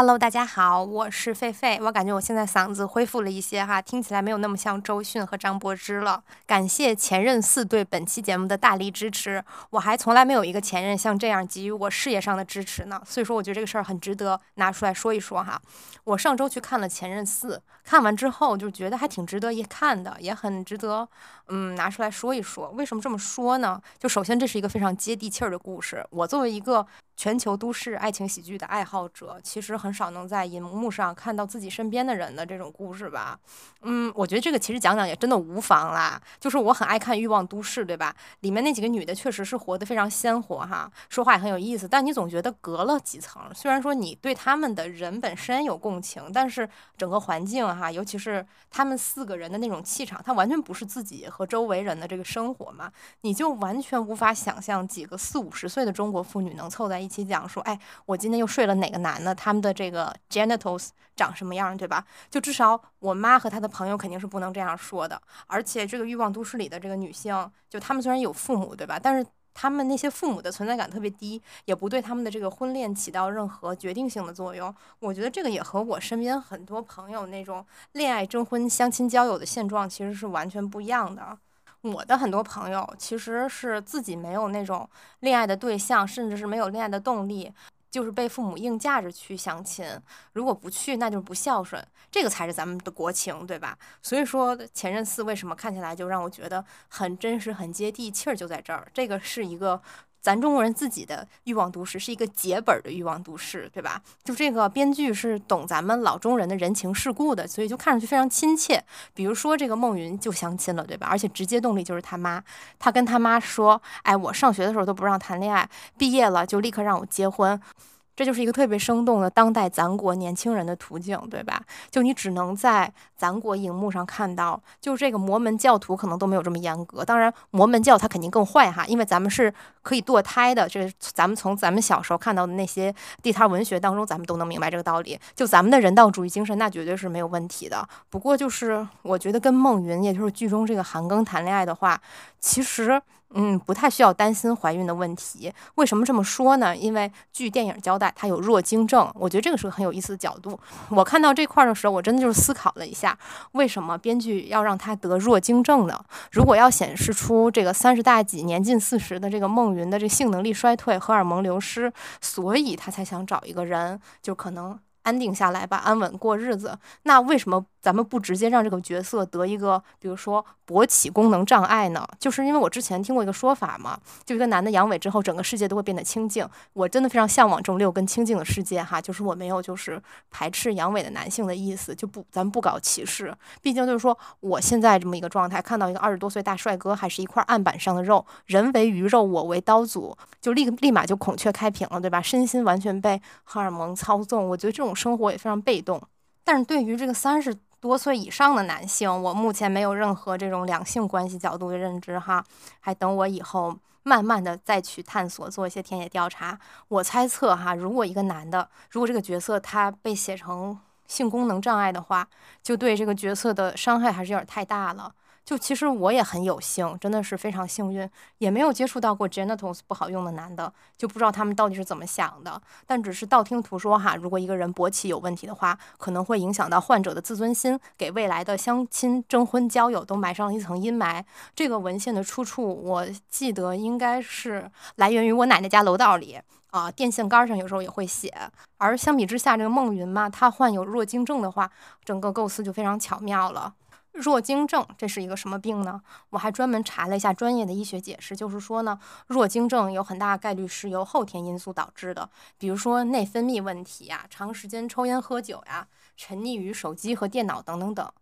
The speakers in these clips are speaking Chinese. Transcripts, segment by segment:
Hello，大家好，我是狒狒。我感觉我现在嗓子恢复了一些哈，听起来没有那么像周迅和张柏芝了。感谢前任四对本期节目的大力支持，我还从来没有一个前任像这样给予我事业上的支持呢。所以说，我觉得这个事儿很值得拿出来说一说哈。我上周去看了《前任四》，看完之后就觉得还挺值得一看的，也很值得嗯拿出来说一说。为什么这么说呢？就首先这是一个非常接地气儿的故事。我作为一个全球都市爱情喜剧的爱好者，其实很很少能在银幕上看到自己身边的人的这种故事吧。嗯，我觉得这个其实讲讲也真的无妨啦。就是我很爱看《欲望都市》，对吧？里面那几个女的确实是活得非常鲜活哈，说话也很有意思。但你总觉得隔了几层，虽然说你对他们的人本身有共情，但是整个环境哈，尤其是他们四个人的那种气场，它完全不是自己和周围人的这个生活嘛，你就完全无法想象几个四五十岁的中国妇女能凑在一起。讲说，哎，我今天又睡了哪个男的？他们的这个 genitals 长什么样，对吧？就至少我妈和她的朋友肯定是不能这样说的。而且这个欲望都市里的这个女性，就她们虽然有父母，对吧？但是她们那些父母的存在感特别低，也不对她们的这个婚恋起到任何决定性的作用。我觉得这个也和我身边很多朋友那种恋爱征婚、相亲交友的现状其实是完全不一样的。我的很多朋友其实是自己没有那种恋爱的对象，甚至是没有恋爱的动力，就是被父母硬架着去相亲。如果不去，那就是不孝顺，这个才是咱们的国情，对吧？所以说，前任四为什么看起来就让我觉得很真实、很接地气儿，就在这儿。这个是一个。咱中国人自己的欲望都市是一个结本的欲望都市，对吧？就这个编剧是懂咱们老中人的人情世故的，所以就看上去非常亲切。比如说这个孟云就相亲了，对吧？而且直接动力就是他妈，他跟他妈说：“哎，我上学的时候都不让谈恋爱，毕业了就立刻让我结婚。”这就是一个特别生动的当代咱国年轻人的途径，对吧？就你只能在咱国荧幕上看到，就这个摩门教徒可能都没有这么严格。当然，摩门教他肯定更坏哈，因为咱们是可以堕胎的。这咱们从咱们小时候看到的那些地摊文学当中，咱们都能明白这个道理。就咱们的人道主义精神，那绝对是没有问题的。不过就是我觉得跟孟云，也就是剧中这个韩庚谈恋爱的话，其实。嗯，不太需要担心怀孕的问题。为什么这么说呢？因为据电影交代，她有弱精症。我觉得这个是个很有意思的角度。我看到这块的时候，我真的就是思考了一下，为什么编剧要让她得弱精症呢？如果要显示出这个三十大几、年近四十的这个孟云的这性能力衰退、荷尔蒙流失，所以他才想找一个人，就可能。安定下来吧，安稳过日子。那为什么咱们不直接让这个角色得一个，比如说勃起功能障碍呢？就是因为我之前听过一个说法嘛，就一个男的阳痿之后，整个世界都会变得清净。我真的非常向往这种六根清净的世界哈。就是我没有就是排斥阳痿的男性的意思，就不咱们不搞歧视。毕竟就是说我现在这么一个状态，看到一个二十多岁大帅哥，还是一块案板上的肉，人为鱼肉，我为刀俎，就立立马就孔雀开屏了，对吧？身心完全被荷尔蒙操纵。我觉得这种。生活也非常被动，但是对于这个三十多岁以上的男性，我目前没有任何这种两性关系角度的认知哈，还等我以后慢慢的再去探索，做一些田野调查。我猜测哈，如果一个男的，如果这个角色他被写成性功能障碍的话，就对这个角色的伤害还是有点太大了。就其实我也很有幸，真的是非常幸运，也没有接触到过 genitals 不好用的男的，就不知道他们到底是怎么想的。但只是道听途说哈，如果一个人勃起有问题的话，可能会影响到患者的自尊心，给未来的相亲、征婚、交友都埋上了一层阴霾。这个文献的出处，我记得应该是来源于我奶奶家楼道里啊，电线杆上有时候也会写。而相比之下，这个孟云嘛，她患有弱精症的话，整个构思就非常巧妙了。弱精症这是一个什么病呢？我还专门查了一下专业的医学解释，就是说呢，弱精症有很大概率是由后天因素导致的，比如说内分泌问题呀、长时间抽烟喝酒呀、沉溺于手机和电脑等等等。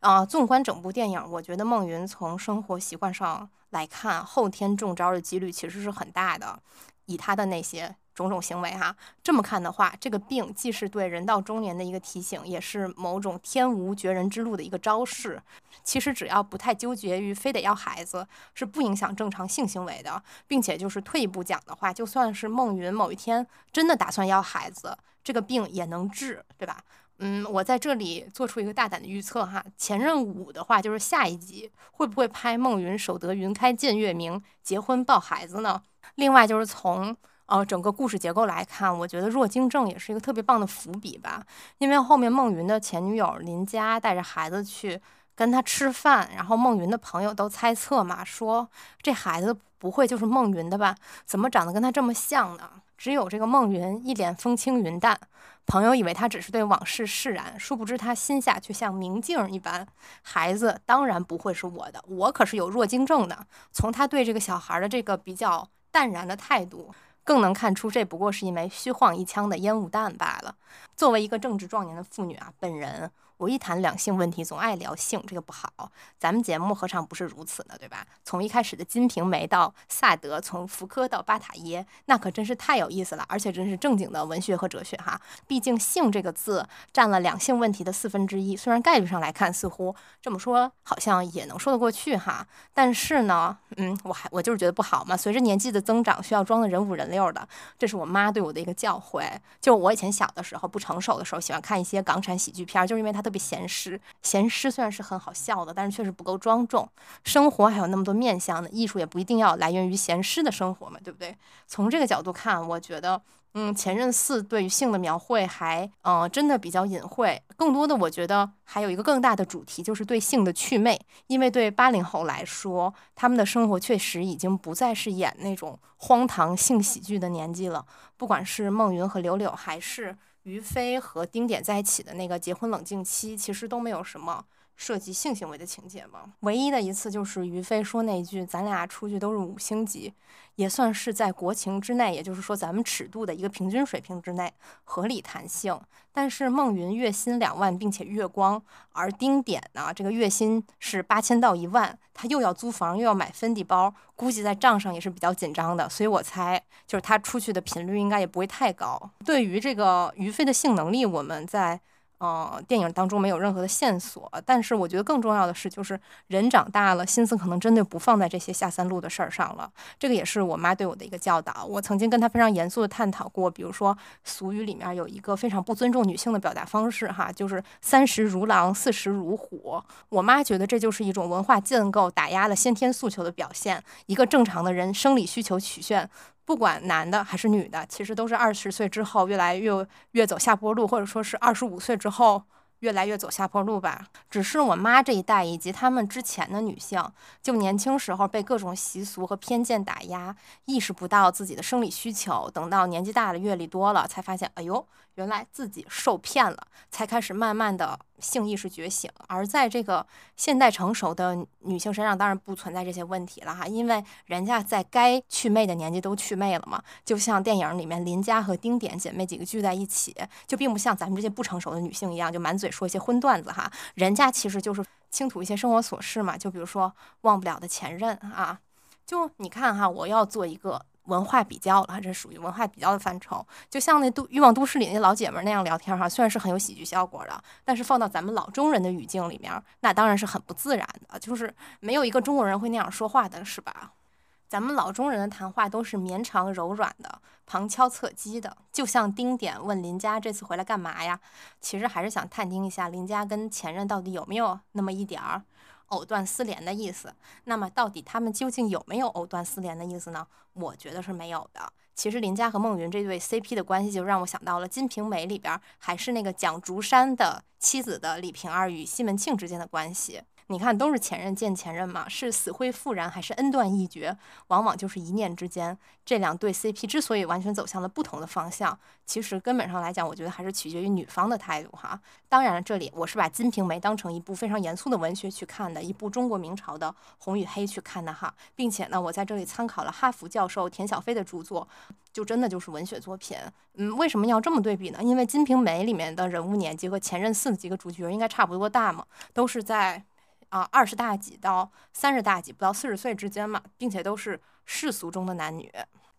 啊，纵观整部电影，我觉得孟云从生活习惯上来看，后天中招的几率其实是很大的。以他的那些。种种行为哈，这么看的话，这个病既是对人到中年的一个提醒，也是某种天无绝人之路的一个招式。其实只要不太纠结于非得要孩子，是不影响正常性行为的，并且就是退一步讲的话，就算是孟云某一天真的打算要孩子，这个病也能治，对吧？嗯，我在这里做出一个大胆的预测哈，前任五的话，就是下一集会不会拍孟云守得云开见月明，结婚抱孩子呢？另外就是从呃，整个故事结构来看，我觉得弱精症也是一个特别棒的伏笔吧。因为后面孟云的前女友林佳带着孩子去跟他吃饭，然后孟云的朋友都猜测嘛，说这孩子不会就是孟云的吧？怎么长得跟他这么像呢？只有这个孟云一脸风轻云淡，朋友以为他只是对往事释然，殊不知他心下却像明镜一般。孩子当然不会是我的，我可是有弱精症的。从他对这个小孩的这个比较淡然的态度。更能看出，这不过是一枚虚晃一枪的烟雾弹罢了。作为一个正值壮年的妇女啊，本人。我一谈两性问题，总爱聊性，这个不好。咱们节目何尝不是如此呢？对吧？从一开始的《金瓶梅》到萨德，从福柯到巴塔耶，那可真是太有意思了，而且真是正经的文学和哲学哈。毕竟“性”这个字占了两性问题的四分之一，虽然概率上来看，似乎这么说好像也能说得过去哈。但是呢，嗯，我还我就是觉得不好嘛。随着年纪的增长，需要装的人五人六的，这是我妈对我的一个教诲。就我以前小的时候不成熟的时候，喜欢看一些港产喜剧片，就是因为它。特别咸湿，咸湿虽然是很好笑的，但是确实不够庄重。生活还有那么多面向呢，艺术也不一定要来源于咸湿的生活嘛，对不对？从这个角度看，我觉得，嗯，前任四对于性的描绘还，嗯，真的比较隐晦。更多的，我觉得还有一个更大的主题，就是对性的祛魅。因为对八零后来说，他们的生活确实已经不再是演那种荒唐性喜剧的年纪了。不管是孟云和柳柳，还是。于飞和丁点在一起的那个结婚冷静期，其实都没有什么涉及性行为的情节吗。唯一的一次就是于飞说那一句“咱俩出去都是五星级”，也算是在国情之内，也就是说咱们尺度的一个平均水平之内合理谈性。但是孟云月薪两万，并且月光，而丁点呢，这个月薪是八千到一万，他又要租房又要买芬迪包，估计在账上也是比较紧张的，所以我猜就是他出去的频率应该也不会太高。对于这个于飞的性能力，我们在。呃，电影当中没有任何的线索，但是我觉得更重要的是，就是人长大了，心思可能真的不放在这些下三路的事儿上了。这个也是我妈对我的一个教导。我曾经跟她非常严肃的探讨过，比如说俗语里面有一个非常不尊重女性的表达方式，哈，就是三十如狼，四十如虎。我妈觉得这就是一种文化建构打压了先天诉求的表现。一个正常的人生理需求曲线。不管男的还是女的，其实都是二十岁之后越来越越走下坡路，或者说是二十五岁之后越来越走下坡路吧。只是我妈这一代以及他们之前的女性，就年轻时候被各种习俗和偏见打压，意识不到自己的生理需求，等到年纪大了、阅历多了，才发现，哎呦。原来自己受骗了，才开始慢慢的性意识觉醒。而在这个现代成熟的女性身上，当然不存在这些问题了哈，因为人家在该去魅的年纪都去魅了嘛。就像电影里面林佳和丁点姐妹几个聚在一起，就并不像咱们这些不成熟的女性一样，就满嘴说一些荤段子哈。人家其实就是倾吐一些生活琐事嘛，就比如说忘不了的前任啊。就你看哈，我要做一个。文化比较了，这属于文化比较的范畴。就像那都欲望都市里那老姐们那样聊天哈，虽然是很有喜剧效果的，但是放到咱们老中人的语境里面，那当然是很不自然的。就是没有一个中国人会那样说话的，是吧？咱们老中人的谈话都是绵长柔软的，旁敲侧击的。就像丁点问林佳这次回来干嘛呀？其实还是想探听一下林佳跟前任到底有没有那么一点儿。藕断丝连的意思，那么到底他们究竟有没有藕断丝连的意思呢？我觉得是没有的。其实林佳和孟云这对 CP 的关系，就让我想到了《金瓶梅》里边，还是那个蒋竹山的妻子的李瓶儿与西门庆之间的关系。你看，都是前任见前任嘛，是死灰复燃还是恩断义绝，往往就是一念之间。这两对 CP 之所以完全走向了不同的方向，其实根本上来讲，我觉得还是取决于女方的态度哈。当然了，这里我是把《金瓶梅》当成一部非常严肃的文学去看的，一部中国明朝的红与黑去看的哈，并且呢，我在这里参考了哈佛教授田小飞的著作，就真的就是文学作品。嗯，为什么要这么对比呢？因为《金瓶梅》里面的人物年纪和前任四的几个主角应该差不多大嘛，都是在。啊，二十大几到三十大几，不到四十岁之间嘛，并且都是世俗中的男女。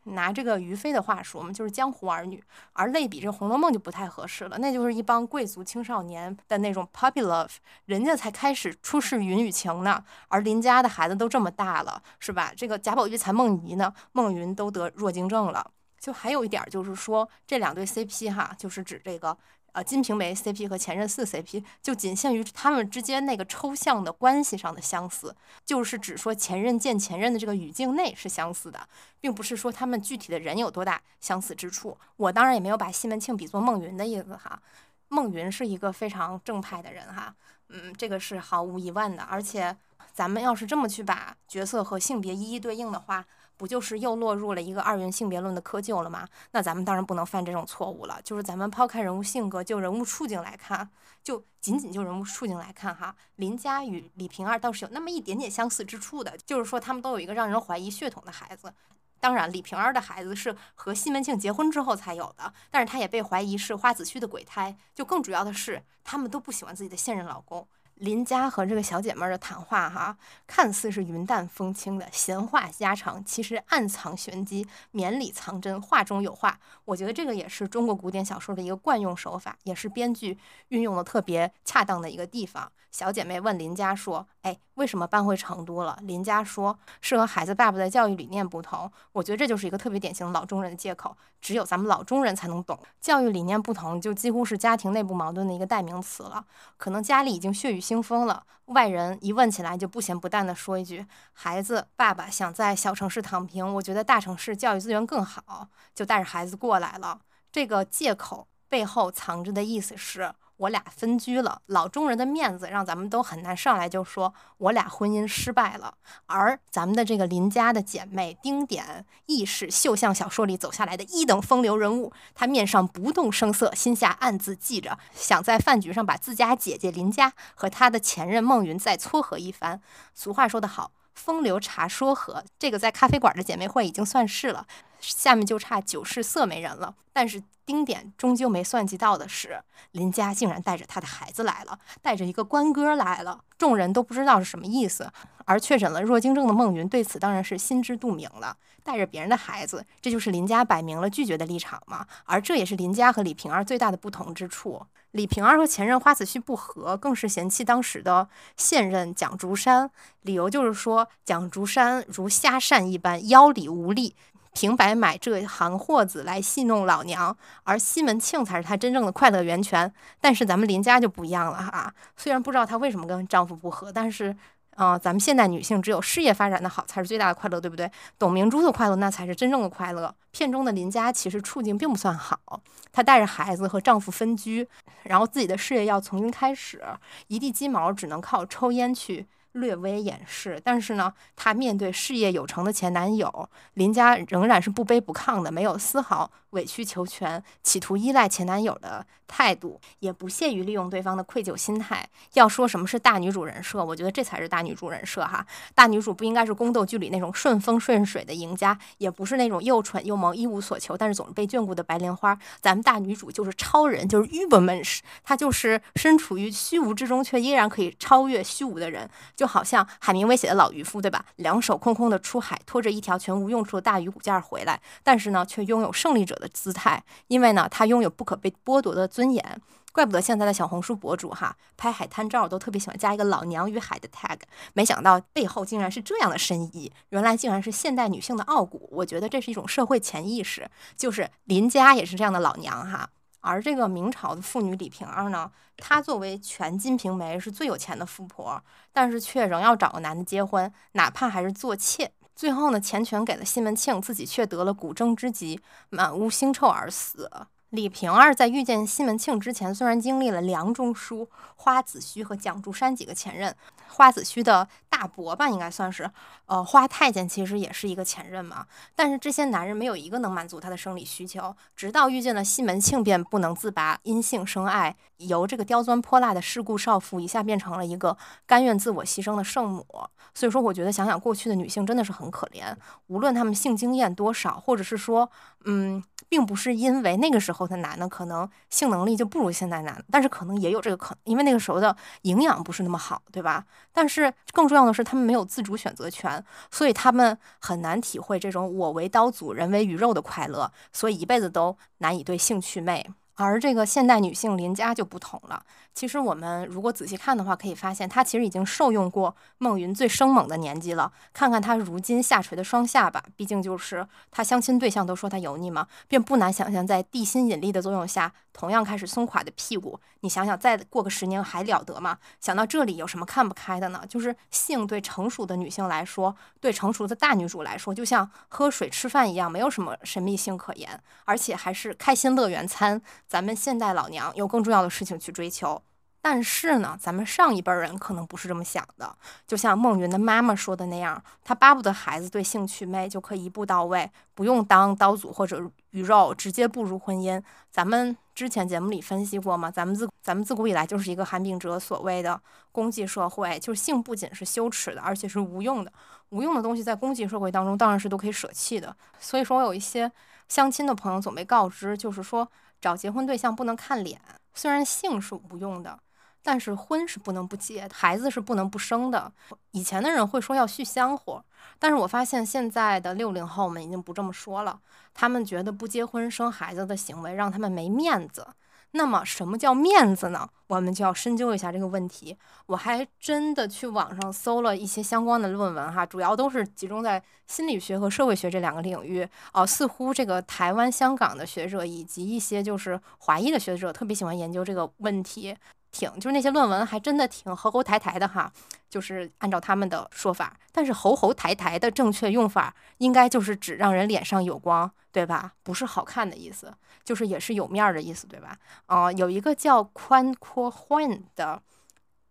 拿这个于飞的话说嘛，就是江湖儿女。而类比这《红楼梦》就不太合适了，那就是一帮贵族青少年的那种 puppy love，人家才开始初试云雨情呢。而林家的孩子都这么大了，是吧？这个贾宝玉才梦遗呢，梦云都得弱精症了。就还有一点就是说，这两对 CP 哈，就是指这个呃，《金瓶梅》CP 和《前任四》CP 就仅限于他们之间那个抽象的关系上的相似，就是只说前任见前任的这个语境内是相似的，并不是说他们具体的人有多大相似之处。我当然也没有把西门庆比作孟云的意思哈，孟云是一个非常正派的人哈，嗯，这个是毫无疑问的。而且咱们要是这么去把角色和性别一一对应的话，不就是又落入了一个二元性别论的窠臼了吗？那咱们当然不能犯这种错误了。就是咱们抛开人物性格，就人物处境来看，就仅仅就人物处境来看哈，林佳与李瓶儿倒是有那么一点点相似之处的，就是说他们都有一个让人怀疑血统的孩子。当然，李瓶儿的孩子是和西门庆结婚之后才有的，但是他也被怀疑是花子虚的鬼胎。就更主要的是，他们都不喜欢自己的现任老公。林佳和这个小姐妹的谈话，哈，看似是云淡风轻的闲话家常，其实暗藏玄机，绵里藏针，话中有话。我觉得这个也是中国古典小说的一个惯用手法，也是编剧运用的特别恰当的一个地方。小姐妹问林佳说：“哎，为什么搬回成都了？”林佳说：“是和孩子爸爸的教育理念不同。”我觉得这就是一个特别典型的老中人的借口，只有咱们老中人才能懂。教育理念不同，就几乎是家庭内部矛盾的一个代名词了。可能家里已经血雨腥风了，外人一问起来就不咸不淡的说一句：“孩子爸爸想在小城市躺平，我觉得大城市教育资源更好，就带着孩子过来了。”这个借口背后藏着的意思是。我俩分居了，老中人的面子让咱们都很难上来就说我俩婚姻失败了。而咱们的这个林家的姐妹丁点，亦是绣像小说里走下来的一等风流人物。她面上不动声色，心下暗自记着，想在饭局上把自家姐姐林家和她的前任孟云再撮合一番。俗话说得好，风流茶说和，这个在咖啡馆的姐妹会已经算是了。下面就差酒是色媒人了，但是丁点终究没算计到的是，林家竟然带着他的孩子来了，带着一个官哥来了，众人都不知道是什么意思。而确诊了弱精症的孟云对此当然是心知肚明了，带着别人的孩子，这就是林家摆明了拒绝的立场嘛。而这也是林家和李瓶儿最大的不同之处。李瓶儿和前任花子虚不和，更是嫌弃当时的现任蒋竹山，理由就是说蒋竹山如虾扇一般，腰里无力。平白买这行货子来戏弄老娘，而西门庆才是他真正的快乐源泉。但是咱们林家就不一样了哈，虽然不知道她为什么跟丈夫不和，但是，啊，咱们现代女性只有事业发展的好才是最大的快乐，对不对？董明珠的快乐那才是真正的快乐。片中的林家其实处境并不算好，她带着孩子和丈夫分居，然后自己的事业要重新开始，一地鸡毛只能靠抽烟去。略微掩饰，但是呢，她面对事业有成的前男友林家，仍然是不卑不亢的，没有丝毫委曲求全、企图依赖前男友的态度，也不屑于利用对方的愧疚心态。要说什么是大女主人设，我觉得这才是大女主人设哈。大女主不应该是宫斗剧里那种顺风顺水的赢家，也不是那种又蠢又萌、一无所求，但是总是被眷顾的白莲花。咱们大女主就是超人，就是 uberman，她就是身处于虚无之中，却依然可以超越虚无的人。就好像海明威写的老渔夫，对吧？两手空空的出海，拖着一条全无用处的大鱼骨架回来，但是呢，却拥有胜利者的姿态，因为呢，他拥有不可被剥夺的尊严。怪不得现在的小红书博主哈，拍海滩照都特别喜欢加一个“老娘与海”的 tag，没想到背后竟然是这样的深意，原来竟然是现代女性的傲骨。我觉得这是一种社会潜意识，就是林家也是这样的老娘哈。而这个明朝的妇女李瓶儿呢，她作为全金瓶梅是最有钱的富婆，但是却仍要找个男的结婚，哪怕还是做妾。最后呢，钱全给了西门庆，自己却得了骨蒸之疾，满屋腥臭而死。李瓶儿在遇见西门庆之前，虽然经历了梁中书、花子虚和蒋竹山几个前任，花子虚的大伯吧，应该算是，呃，花太监其实也是一个前任嘛。但是这些男人没有一个能满足他的生理需求，直到遇见了西门庆，便不能自拔，因性生爱，由这个刁钻泼辣的世故少妇，一下变成了一个甘愿自我牺牲的圣母。所以说，我觉得想想过去的女性真的是很可怜，无论她们性经验多少，或者是说，嗯。并不是因为那个时候的男的可能性能力就不如现在男的，但是可能也有这个可能，因为那个时候的营养不是那么好，对吧？但是更重要的是，他们没有自主选择权，所以他们很难体会这种我为刀俎，人为鱼肉的快乐，所以一辈子都难以对性祛魅。而这个现代女性林佳就不同了。其实我们如果仔细看的话，可以发现她其实已经受用过孟云最生猛的年纪了。看看她如今下垂的双下巴，毕竟就是她相亲对象都说她油腻嘛，便不难想象，在地心引力的作用下，同样开始松垮的屁股。你想想，再过个十年还了得吗？想到这里，有什么看不开的呢？就是性对成熟的女性来说，对成熟的大女主来说，就像喝水吃饭一样，没有什么神秘性可言，而且还是开心乐园餐。咱们现代老娘有更重要的事情去追求，但是呢，咱们上一辈人可能不是这么想的。就像孟云的妈妈说的那样，她巴不得孩子对性趣味就可以一步到位，不用当刀俎或者鱼肉，直接步入婚姻。咱们之前节目里分析过嘛，咱们自咱们自古以来就是一个韩炳哲所谓的公祭社会，就是性不仅是羞耻的，而且是无用的。无用的东西在公祭社会当中当然是都可以舍弃的。所以说我有一些相亲的朋友总被告知，就是说。找结婚对象不能看脸，虽然性是无用的，但是婚是不能不结，孩子是不能不生的。以前的人会说要续香火，但是我发现现在的六零后们已经不这么说了，他们觉得不结婚生孩子的行为让他们没面子。那么什么叫面子呢？我们就要深究一下这个问题。我还真的去网上搜了一些相关的论文哈，主要都是集中在心理学和社会学这两个领域。哦，似乎这个台湾、香港的学者以及一些就是华裔的学者特别喜欢研究这个问题。挺就是那些论文还真的挺猴猴抬抬的哈，就是按照他们的说法，但是猴猴抬抬的正确用法应该就是指让人脸上有光，对吧？不是好看的意思，就是也是有面儿的意思，对吧？啊，有一个叫宽阔焕的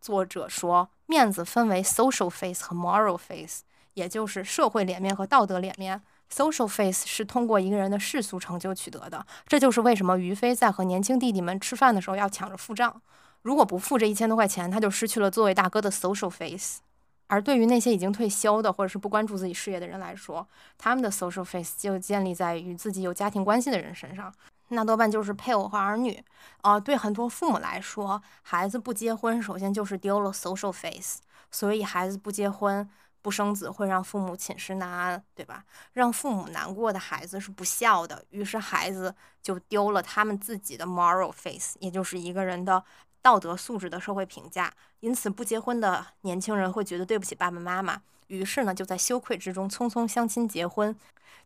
作者说，面子分为 social face 和 moral face，也就是社会脸面和道德脸面。social face 是通过一个人的世俗成就取得的，这就是为什么于飞在和年轻弟弟们吃饭的时候要抢着付账。如果不付这一千多块钱，他就失去了作为大哥的 social face。而对于那些已经退休的或者是不关注自己事业的人来说，他们的 social face 就建立在与自己有家庭关系的人身上，那多半就是配偶和儿女。啊，对很多父母来说，孩子不结婚，首先就是丢了 social face。所以孩子不结婚、不生子，会让父母寝食难安，对吧？让父母难过的孩子是不孝的，于是孩子就丢了他们自己的 moral face，也就是一个人的。道德素质的社会评价，因此不结婚的年轻人会觉得对不起爸爸妈妈，于是呢就在羞愧之中匆匆相亲结婚。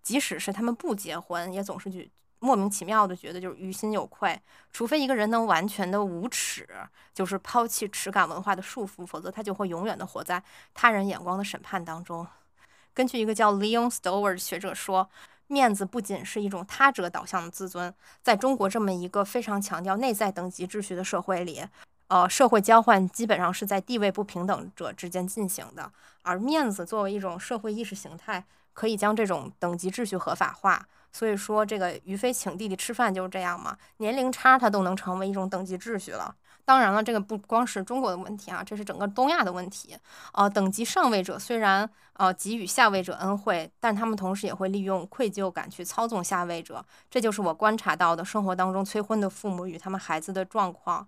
即使是他们不结婚，也总是觉莫名其妙的觉得就是于心有愧。除非一个人能完全的无耻，就是抛弃耻感文化的束缚，否则他就会永远的活在他人眼光的审判当中。根据一个叫 Leon Stover 的学者说。面子不仅是一种他者导向的自尊，在中国这么一个非常强调内在等级秩序的社会里，呃，社会交换基本上是在地位不平等者之间进行的，而面子作为一种社会意识形态，可以将这种等级秩序合法化。所以说，这个于飞请弟弟吃饭就是这样嘛，年龄差他都能成为一种等级秩序了。当然了，这个不光是中国的问题啊，这是整个东亚的问题。啊，等级上位者虽然呃给予下位者恩惠，但他们同时也会利用愧疚感去操纵下位者。这就是我观察到的生活当中催婚的父母与他们孩子的状况，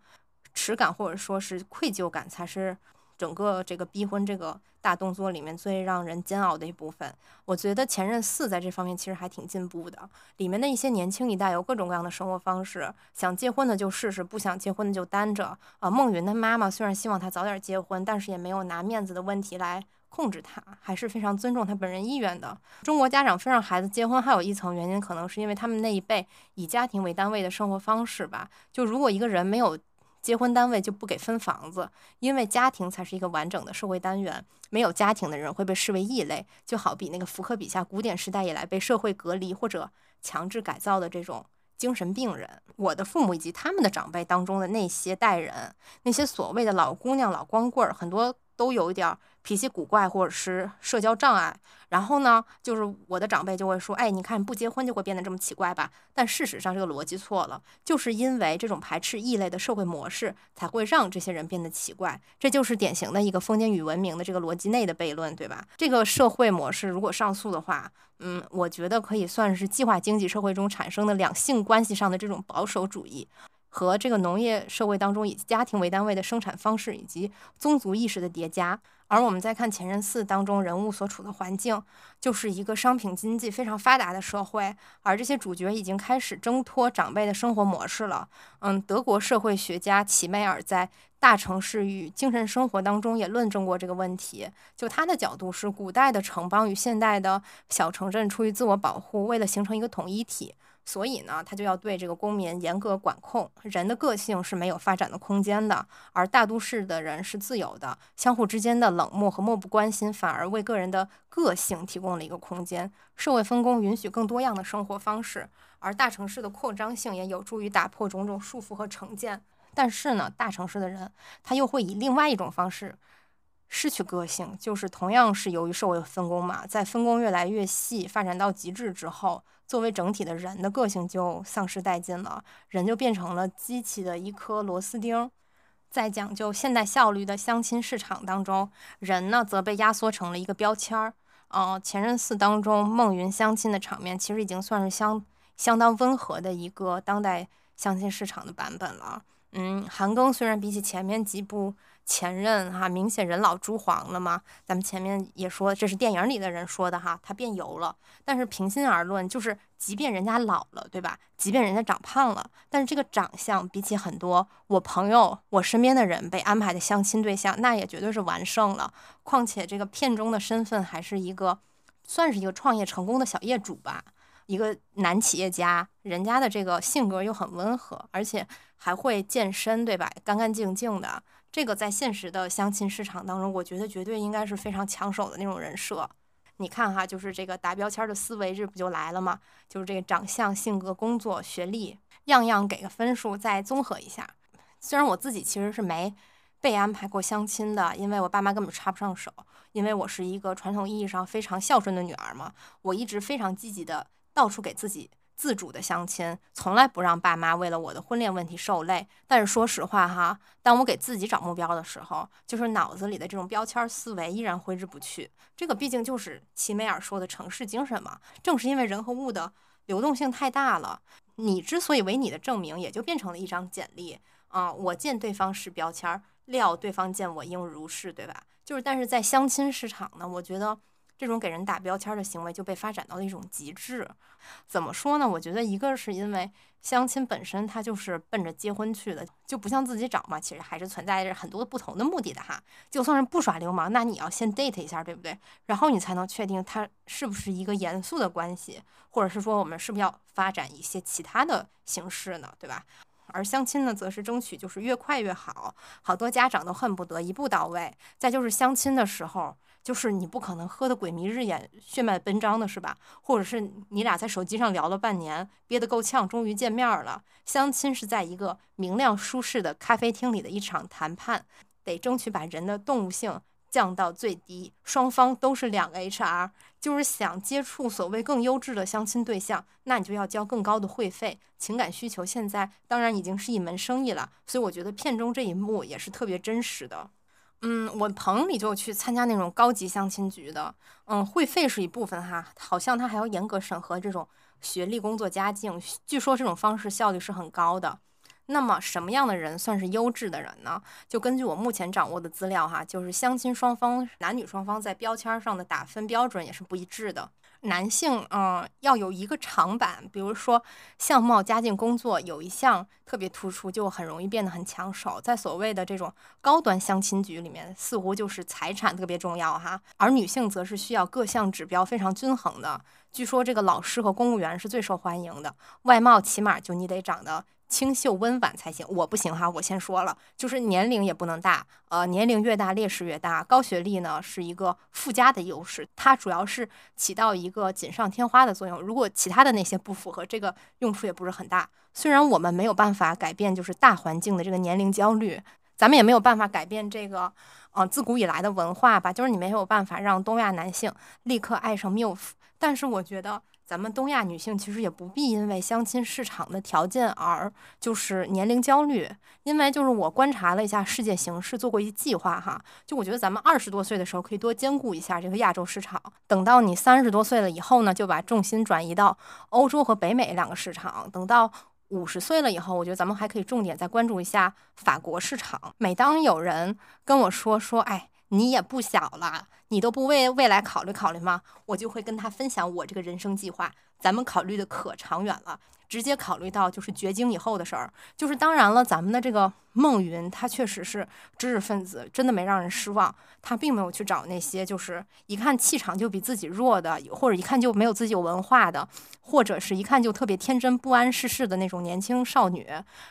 耻感或者说是愧疚感才是。整个这个逼婚这个大动作里面最让人煎熬的一部分，我觉得《前任四》在这方面其实还挺进步的。里面的一些年轻一代有各种各样的生活方式，想结婚的就试试，不想结婚的就单着。啊，孟云的妈妈虽然希望他早点结婚，但是也没有拿面子的问题来控制他，还是非常尊重他本人意愿的。中国家长非让孩子结婚，还有一层原因，可能是因为他们那一辈以家庭为单位的生活方式吧。就如果一个人没有。结婚单位就不给分房子，因为家庭才是一个完整的社会单元。没有家庭的人会被视为异类，就好比那个福柯笔下古典时代以来被社会隔离或者强制改造的这种精神病人。我的父母以及他们的长辈当中的那些代人，那些所谓的老姑娘、老光棍，很多都有一点脾气古怪或者是社交障碍。然后呢，就是我的长辈就会说：“哎，你看不结婚就会变得这么奇怪吧？”但事实上这个逻辑错了，就是因为这种排斥异类的社会模式才会让这些人变得奇怪。这就是典型的一个封建与文明的这个逻辑内的悖论，对吧？这个社会模式如果上诉的话，嗯，我觉得可以算是计划经济社会中产生的两性关系上的这种保守主义。和这个农业社会当中以家庭为单位的生产方式以及宗族意识的叠加。而我们在看《前任四》当中人物所处的环境，就是一个商品经济非常发达的社会，而这些主角已经开始挣脱长辈的生活模式了。嗯，德国社会学家齐梅尔在《大城市与精神生活》当中也论证过这个问题。就他的角度是，古代的城邦与现代的小城镇出于自我保护，为了形成一个统一体。所以呢，他就要对这个公民严格管控，人的个性是没有发展的空间的，而大都市的人是自由的，相互之间的冷漠和漠不关心，反而为个人的个性提供了一个空间。社会分工允许更多样的生活方式，而大城市的扩张性也有助于打破种种束缚和成见。但是呢，大城市的人他又会以另外一种方式失去个性，就是同样是由于社会分工嘛，在分工越来越细、发展到极致之后。作为整体的人的个性就丧失殆尽了，人就变成了机器的一颗螺丝钉。在讲究现代效率的相亲市场当中，人呢则被压缩成了一个标签儿。哦，前任四当中孟云相亲的场面，其实已经算是相相当温和的一个当代相亲市场的版本了。嗯，韩庚虽然比起前面几部。前任哈，明显人老珠黄了嘛。咱们前面也说，这是电影里的人说的哈，他变油了。但是平心而论，就是即便人家老了，对吧？即便人家长胖了，但是这个长相比起很多我朋友、我身边的人被安排的相亲对象，那也绝对是完胜了。况且这个片中的身份还是一个，算是一个创业成功的小业主吧，一个男企业家，人家的这个性格又很温和，而且还会健身，对吧？干干净净的。这个在现实的相亲市场当中，我觉得绝对应该是非常抢手的那种人设。你看哈，就是这个打标签的思维，这不就来了吗？就是这个长相、性格、工作、学历，样样给个分数，再综合一下。虽然我自己其实是没被安排过相亲的，因为我爸妈根本插不上手，因为我是一个传统意义上非常孝顺的女儿嘛。我一直非常积极的到处给自己。自主的相亲，从来不让爸妈为了我的婚恋问题受累。但是说实话哈，当我给自己找目标的时候，就是脑子里的这种标签思维依然挥之不去。这个毕竟就是齐美尔说的城市精神嘛。正是因为人和物的流动性太大了，你之所以为你的证明，也就变成了一张简历啊。我见对方是标签，料对方见我应如是，对吧？就是，但是在相亲市场呢，我觉得。这种给人打标签的行为就被发展到了一种极致。怎么说呢？我觉得一个是因为相亲本身它就是奔着结婚去的，就不像自己找嘛，其实还是存在着很多不同的目的的哈。就算是不耍流氓，那你要先 date 一下，对不对？然后你才能确定他是不是一个严肃的关系，或者是说我们是不是要发展一些其他的形式呢？对吧？而相亲呢，则是争取就是越快越好，好多家长都恨不得一步到位。再就是相亲的时候。就是你不可能喝得鬼迷日眼、血脉奔张的是吧？或者是你俩在手机上聊了半年，憋得够呛，终于见面了。相亲是在一个明亮舒适的咖啡厅里的一场谈判，得争取把人的动物性降到最低。双方都是两个 HR，就是想接触所谓更优质的相亲对象，那你就要交更高的会费。情感需求现在当然已经是一门生意了，所以我觉得片中这一幕也是特别真实的。嗯，我朋友里就去参加那种高级相亲局的，嗯，会费是一部分哈，好像他还要严格审核这种学历、工作、家境，据说这种方式效率是很高的。那么什么样的人算是优质的人呢？就根据我目前掌握的资料哈，就是相亲双方男女双方在标签上的打分标准也是不一致的。男性，嗯，要有一个长板，比如说相貌、家境、工作有一项特别突出，就很容易变得很抢手。在所谓的这种高端相亲局里面，似乎就是财产特别重要哈。而女性则是需要各项指标非常均衡的。据说这个老师和公务员是最受欢迎的，外貌起码就你得长得。清秀温婉才行，我不行哈，我先说了，就是年龄也不能大，呃，年龄越大劣势越大。高学历呢是一个附加的优势，它主要是起到一个锦上添花的作用。如果其他的那些不符合，这个用处也不是很大。虽然我们没有办法改变就是大环境的这个年龄焦虑，咱们也没有办法改变这个，呃，自古以来的文化吧，就是你没有办法让东亚男性立刻爱上 MILF，但是我觉得。咱们东亚女性其实也不必因为相亲市场的条件而就是年龄焦虑，因为就是我观察了一下世界形势，做过一计划哈，就我觉得咱们二十多岁的时候可以多兼顾一下这个亚洲市场，等到你三十多岁了以后呢，就把重心转移到欧洲和北美两个市场，等到。五十岁了以后，我觉得咱们还可以重点再关注一下法国市场。每当有人跟我说说，哎，你也不小了，你都不为未来考虑考虑吗？我就会跟他分享我这个人生计划，咱们考虑的可长远了。直接考虑到就是绝经以后的事儿，就是当然了，咱们的这个孟云，他确实是知识分子，真的没让人失望。他并没有去找那些就是一看气场就比自己弱的，或者一看就没有自己有文化的，或者是一看就特别天真不谙世事的那种年轻少女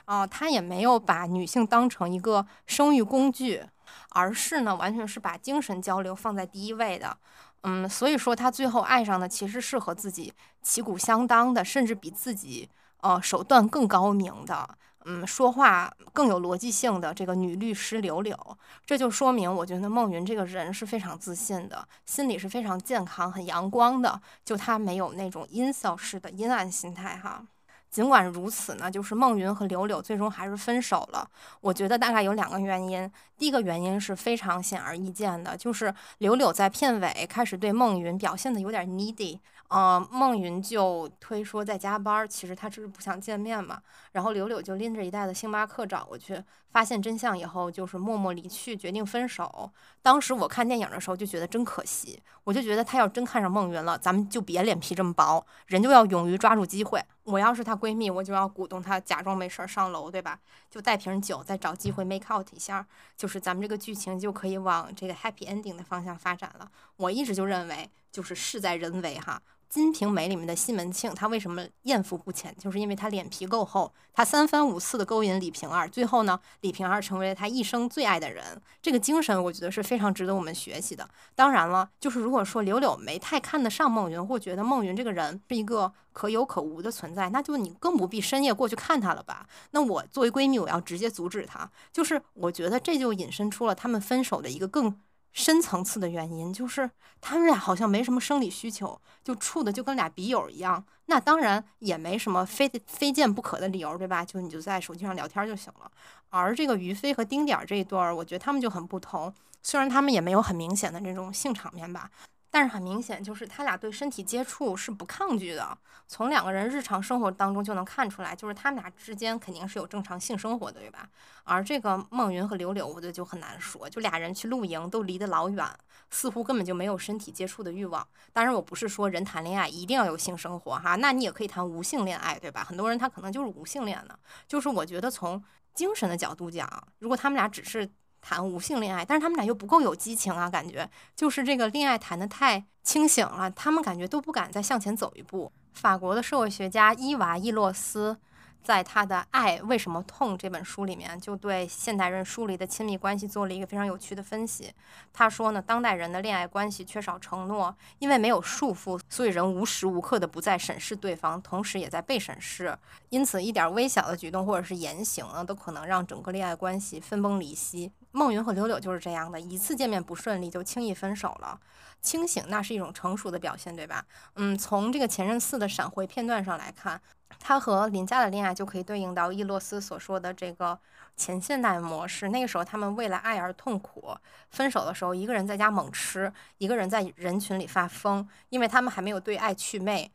啊。他也没有把女性当成一个生育工具，而是呢，完全是把精神交流放在第一位的。嗯，所以说他最后爱上的其实是和自己旗鼓相当的，甚至比自己呃手段更高明的，嗯，说话更有逻辑性的这个女律师柳柳。这就说明，我觉得孟云这个人是非常自信的，心理是非常健康、很阳光的，就他没有那种阴笑式的阴暗心态哈。尽管如此呢，就是孟云和柳柳最终还是分手了。我觉得大概有两个原因。第一个原因是非常显而易见的，就是柳柳在片尾开始对孟云表现的有点 needy。呃，孟云就推说在加班，其实他只是不想见面嘛。然后柳柳就拎着一袋子星巴克找过去，发现真相以后，就是默默离去，决定分手。当时我看电影的时候就觉得真可惜，我就觉得他要真看上孟云了，咱们就别脸皮这么薄，人就要勇于抓住机会。我要是她闺蜜，我就要鼓动她假装没事儿上楼，对吧？就带瓶酒，再找机会 make out 一下，就是咱们这个剧情就可以往这个 happy ending 的方向发展了。我一直就认为，就是事在人为哈。《金瓶梅》里面的西门庆，他为什么艳福不浅？就是因为他脸皮够厚，他三番五次的勾引李瓶儿，最后呢，李瓶儿成为了他一生最爱的人。这个精神，我觉得是非常值得我们学习的。当然了，就是如果说柳柳没太看得上孟云，或觉得孟云这个人是一个可有可无的存在，那就你更不必深夜过去看他了吧？那我作为闺蜜，我要直接阻止他。就是我觉得这就引申出了他们分手的一个更。深层次的原因就是他们俩好像没什么生理需求，就处的就跟俩笔友一样。那当然也没什么非非见不可的理由，对吧？就你就在手机上聊天就行了。而这个于飞和丁点儿这一对，我觉得他们就很不同。虽然他们也没有很明显的这种性场面吧。但是很明显，就是他俩对身体接触是不抗拒的。从两个人日常生活当中就能看出来，就是他们俩之间肯定是有正常性生活的，对吧？而这个孟云和柳柳，我觉得就很难说。就俩人去露营都离得老远，似乎根本就没有身体接触的欲望。当然，我不是说人谈恋爱一定要有性生活哈，那你也可以谈无性恋爱，对吧？很多人他可能就是无性恋的。就是我觉得从精神的角度讲，如果他们俩只是。谈无性恋爱，但是他们俩又不够有激情啊，感觉就是这个恋爱谈的太清醒了，他们感觉都不敢再向前走一步。法国的社会学家伊娃·伊洛斯。在他的《爱为什么痛》这本书里面，就对现代人疏离的亲密关系做了一个非常有趣的分析。他说呢，当代人的恋爱关系缺少承诺，因为没有束缚，所以人无时无刻的不在审视对方，同时也在被审视。因此，一点微小的举动或者是言行呢，都可能让整个恋爱关系分崩离析。孟云和柳柳就是这样的，一次见面不顺利就轻易分手了。清醒那是一种成熟的表现，对吧？嗯，从这个前任四的闪回片段上来看。他和林佳的恋爱就可以对应到伊洛斯所说的这个前现代模式。那个时候，他们为了爱而痛苦，分手的时候，一个人在家猛吃，一个人在人群里发疯，因为他们还没有对爱祛魅。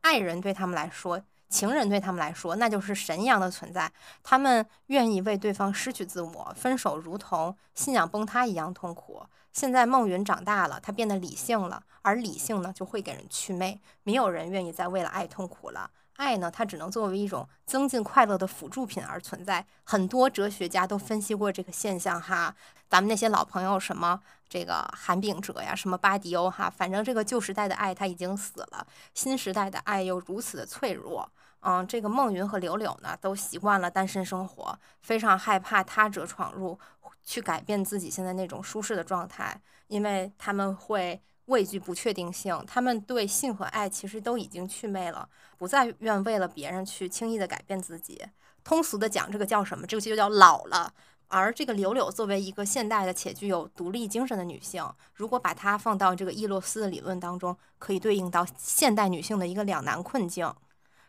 爱人对他们来说，情人对他们来说，那就是神一样的存在。他们愿意为对方失去自我，分手如同信仰崩塌一样痛苦。现在孟云长大了，他变得理性了，而理性呢，就会给人祛魅。没有人愿意再为了爱痛苦了。爱呢，它只能作为一种增进快乐的辅助品而存在。很多哲学家都分析过这个现象哈。咱们那些老朋友，什么这个韩炳哲呀，什么巴迪欧哈，反正这个旧时代的爱他已经死了，新时代的爱又如此的脆弱。嗯，这个孟云和柳柳呢，都习惯了单身生活，非常害怕他者闯入，去改变自己现在那种舒适的状态，因为他们会。畏惧不确定性，他们对性和爱其实都已经祛魅了，不再愿为了别人去轻易的改变自己。通俗的讲，这个叫什么？这个就叫老了。而这个柳柳作为一个现代的且具有独立精神的女性，如果把她放到这个伊洛斯的理论当中，可以对应到现代女性的一个两难困境。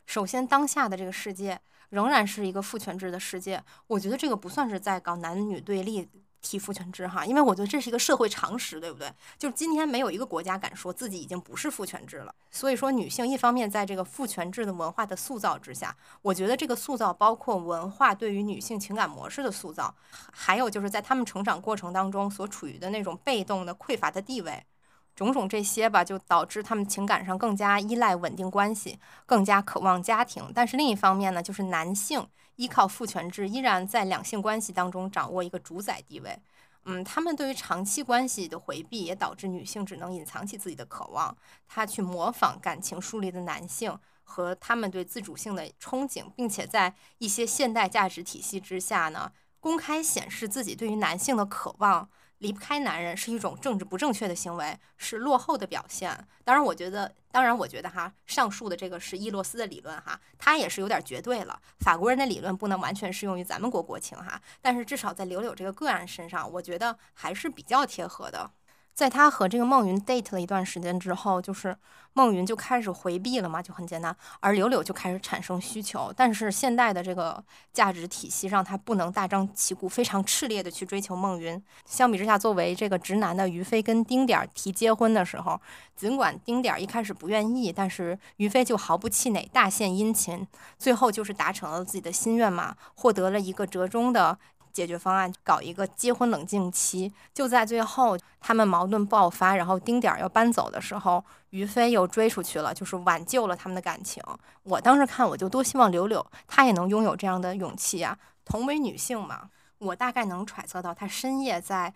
首先，当下的这个世界仍然是一个父权制的世界，我觉得这个不算是在搞男女对立。提父权制哈，因为我觉得这是一个社会常识，对不对？就是今天没有一个国家敢说自己已经不是父权制了。所以说，女性一方面在这个父权制的文化的塑造之下，我觉得这个塑造包括文化对于女性情感模式的塑造，还有就是在她们成长过程当中所处于的那种被动的匮乏的地位，种种这些吧，就导致她们情感上更加依赖稳定关系，更加渴望家庭。但是另一方面呢，就是男性。依靠父权制，依然在两性关系当中掌握一个主宰地位。嗯，他们对于长期关系的回避，也导致女性只能隐藏起自己的渴望，她去模仿感情疏离的男性和他们对自主性的憧憬，并且在一些现代价值体系之下呢，公开显示自己对于男性的渴望。离不开男人是一种政治不正确的行为，是落后的表现。当然，我觉得，当然，我觉得哈，上述的这个是伊洛斯的理论哈，他也是有点绝对了。法国人的理论不能完全适用于咱们国国情哈，但是至少在柳柳这个个案身上，我觉得还是比较贴合的。在他和这个孟云 date 了一段时间之后，就是孟云就开始回避了嘛，就很简单。而柳柳就开始产生需求，但是现代的这个价值体系让他不能大张旗鼓、非常炽烈的去追求孟云。相比之下，作为这个直男的于飞跟丁点儿提结婚的时候，尽管丁点儿一开始不愿意，但是于飞就毫不气馁，大献殷勤，最后就是达成了自己的心愿嘛，获得了一个折中的。解决方案搞一个结婚冷静期，就在最后他们矛盾爆发，然后丁点儿要搬走的时候，于飞又追出去了，就是挽救了他们的感情。我当时看，我就多希望柳柳她也能拥有这样的勇气啊。同为女性嘛，我大概能揣测到她深夜在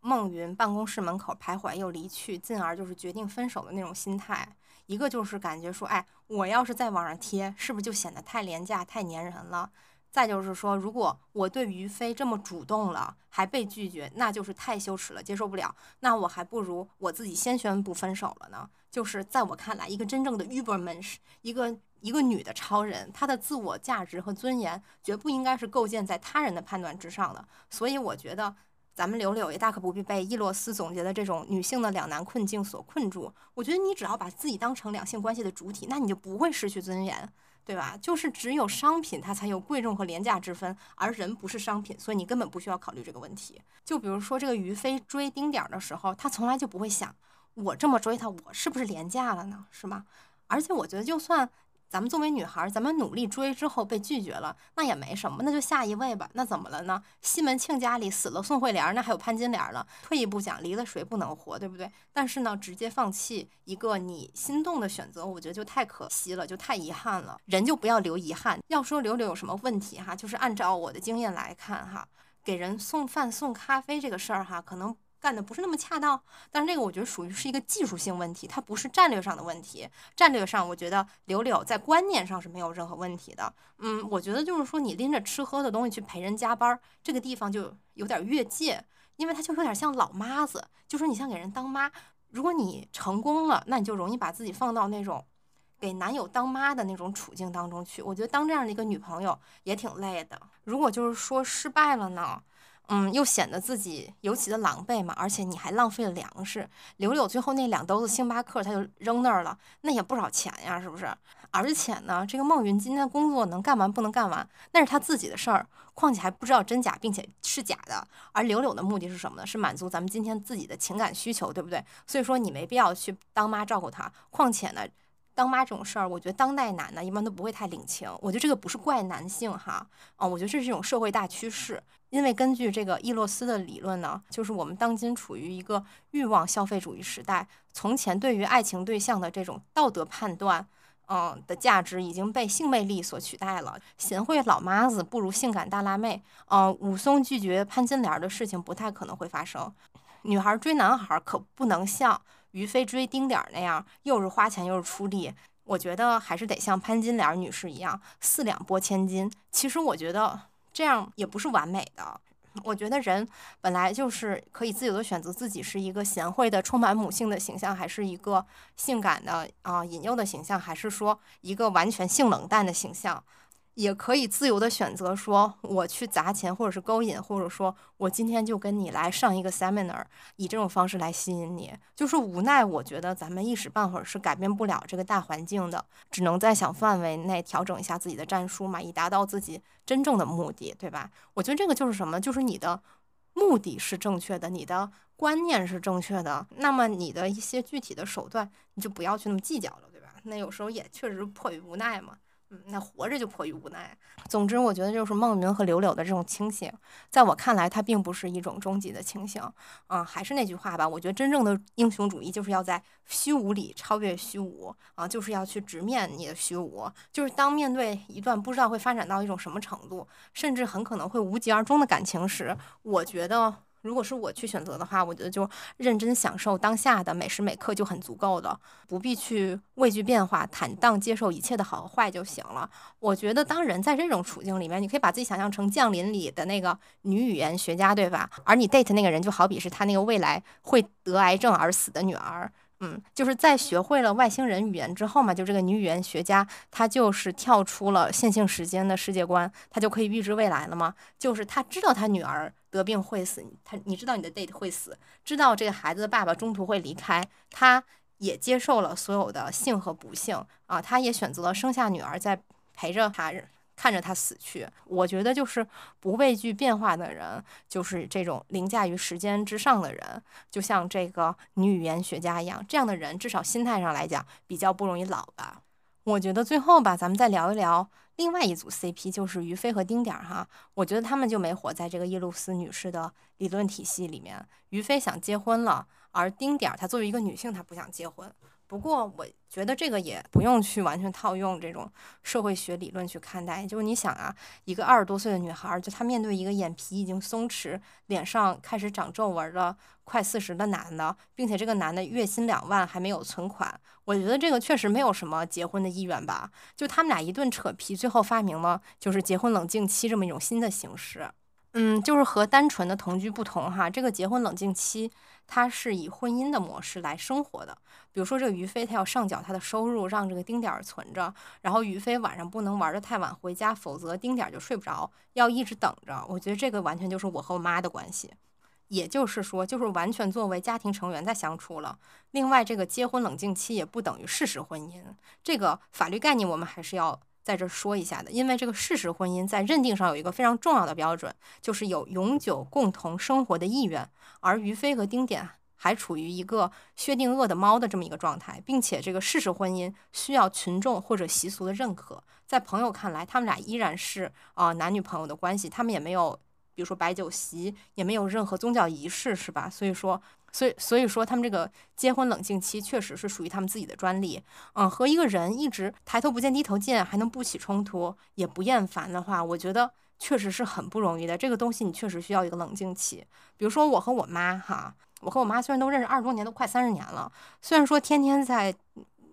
孟云办公室门口徘徊又离去，进而就是决定分手的那种心态。一个就是感觉说，哎，我要是在网上贴，是不是就显得太廉价、太粘人了？再就是说，如果我对于飞这么主动了，还被拒绝，那就是太羞耻了，接受不了。那我还不如我自己先宣布分手了呢。就是在我看来，一个真正的 Uberman，一个一个女的超人，她的自我价值和尊严绝不应该是构建在他人的判断之上的。所以我觉得，咱们柳柳也大可不必被伊洛斯总结的这种女性的两难困境所困住。我觉得你只要把自己当成两性关系的主体，那你就不会失去尊严。对吧？就是只有商品它才有贵重和廉价之分，而人不是商品，所以你根本不需要考虑这个问题。就比如说这个于飞追丁点儿的时候，他从来就不会想，我这么追他，我是不是廉价了呢？是吗？而且我觉得就算。咱们作为女孩，咱们努力追之后被拒绝了，那也没什么，那就下一位吧。那怎么了呢？西门庆家里死了宋惠莲，那还有潘金莲了。退一步讲，离了谁不能活，对不对？但是呢，直接放弃一个你心动的选择，我觉得就太可惜了，就太遗憾了。人就不要留遗憾。要说柳柳有什么问题哈，就是按照我的经验来看哈，给人送饭送咖啡这个事儿哈，可能。干的不是那么恰当，但是这个我觉得属于是一个技术性问题，它不是战略上的问题。战略上，我觉得柳柳在观念上是没有任何问题的。嗯，我觉得就是说你拎着吃喝的东西去陪人加班，这个地方就有点越界，因为它就有点像老妈子，就说你像给人当妈，如果你成功了，那你就容易把自己放到那种给男友当妈的那种处境当中去。我觉得当这样的一个女朋友也挺累的。如果就是说失败了呢？嗯，又显得自己尤其的狼狈嘛，而且你还浪费了粮食。柳柳最后那两兜子星巴克，他就扔那儿了，那也不少钱呀，是不是？而且呢，这个孟云今天的工作能干完不能干完，那是他自己的事儿，况且还不知道真假，并且是假的。而柳柳的目的是什么呢？是满足咱们今天自己的情感需求，对不对？所以说你没必要去当妈照顾他。况且呢，当妈这种事儿，我觉得当代男的一般都不会太领情。我觉得这个不是怪男性哈，啊，我觉得这是一种社会大趋势。因为根据这个伊洛斯的理论呢，就是我们当今处于一个欲望消费主义时代。从前对于爱情对象的这种道德判断，嗯，的价值已经被性魅力所取代了。贤惠老妈子不如性感大辣妹。嗯，武松拒绝潘金莲的事情不太可能会发生。女孩追男孩可不能像于飞追丁点儿那样，又是花钱又是出力。我觉得还是得像潘金莲女士一样，四两拨千斤。其实我觉得。这样也不是完美的。我觉得人本来就是可以自由的选择自己是一个贤惠的、充满母性的形象，还是一个性感的啊引诱的形象，还是说一个完全性冷淡的形象。也可以自由的选择，说我去砸钱，或者是勾引，或者说我今天就跟你来上一个 seminar，以这种方式来吸引你。就是无奈，我觉得咱们一时半会儿是改变不了这个大环境的，只能在小范围内调整一下自己的战术嘛，以达到自己真正的目的，对吧？我觉得这个就是什么？就是你的目的是正确的，你的观念是正确的，那么你的一些具体的手段，你就不要去那么计较了，对吧？那有时候也确实迫于无奈嘛。那活着就迫于无奈。总之，我觉得就是孟云和柳柳的这种清醒，在我看来，它并不是一种终极的清醒。嗯，还是那句话吧，我觉得真正的英雄主义就是要在虚无里超越虚无啊，就是要去直面你的虚无。就是当面对一段不知道会发展到一种什么程度，甚至很可能会无疾而终的感情时，我觉得。如果是我去选择的话，我觉得就认真享受当下的每时每刻就很足够的，不必去畏惧变化，坦荡接受一切的好和坏就行了。我觉得当人在这种处境里面，你可以把自己想象成《降临》里的那个女语言学家，对吧？而你 date 那个人就好比是他那个未来会得癌症而死的女儿。嗯，就是在学会了外星人语言之后嘛，就这个女语言学家，她就是跳出了线性时间的世界观，她就可以预知未来了吗？就是她知道她女儿得病会死，她你知道你的 date 会死，知道这个孩子的爸爸中途会离开，她也接受了所有的幸和不幸啊，她也选择了生下女儿，在陪着她。看着他死去，我觉得就是不畏惧变化的人，就是这种凌驾于时间之上的人，就像这个女语言学家一样，这样的人至少心态上来讲比较不容易老吧。我觉得最后吧，咱们再聊一聊另外一组 CP，就是于飞和丁点儿哈。我觉得他们就没活在这个伊露丝女士的理论体系里面。于飞想结婚了，而丁点儿她作为一个女性，她不想结婚。不过，我觉得这个也不用去完全套用这种社会学理论去看待。就是你想啊，一个二十多岁的女孩，就她面对一个眼皮已经松弛、脸上开始长皱纹的快四十的男的，并且这个男的月薪两万还没有存款，我觉得这个确实没有什么结婚的意愿吧。就他们俩一顿扯皮，最后发明了就是结婚冷静期这么一种新的形式。嗯，就是和单纯的同居不同哈，这个结婚冷静期。它是以婚姻的模式来生活的，比如说这个于飞，他要上缴他的收入，让这个丁点儿存着，然后于飞晚上不能玩的太晚回家，否则丁点儿就睡不着，要一直等着。我觉得这个完全就是我和我妈的关系，也就是说，就是完全作为家庭成员在相处了。另外，这个结婚冷静期也不等于事实婚姻，这个法律概念我们还是要。在这说一下的，因为这个事实婚姻在认定上有一个非常重要的标准，就是有永久共同生活的意愿。而于飞和丁点还处于一个薛定谔的猫的这么一个状态，并且这个事实婚姻需要群众或者习俗的认可。在朋友看来，他们俩依然是啊男女朋友的关系，他们也没有比如说摆酒席，也没有任何宗教仪式，是吧？所以说。所以，所以说他们这个结婚冷静期确实是属于他们自己的专利。嗯，和一个人一直抬头不见低头见，还能不起冲突，也不厌烦的话，我觉得确实是很不容易的。这个东西你确实需要一个冷静期。比如说我和我妈哈，我和我妈虽然都认识二十多年，都快三十年了，虽然说天天在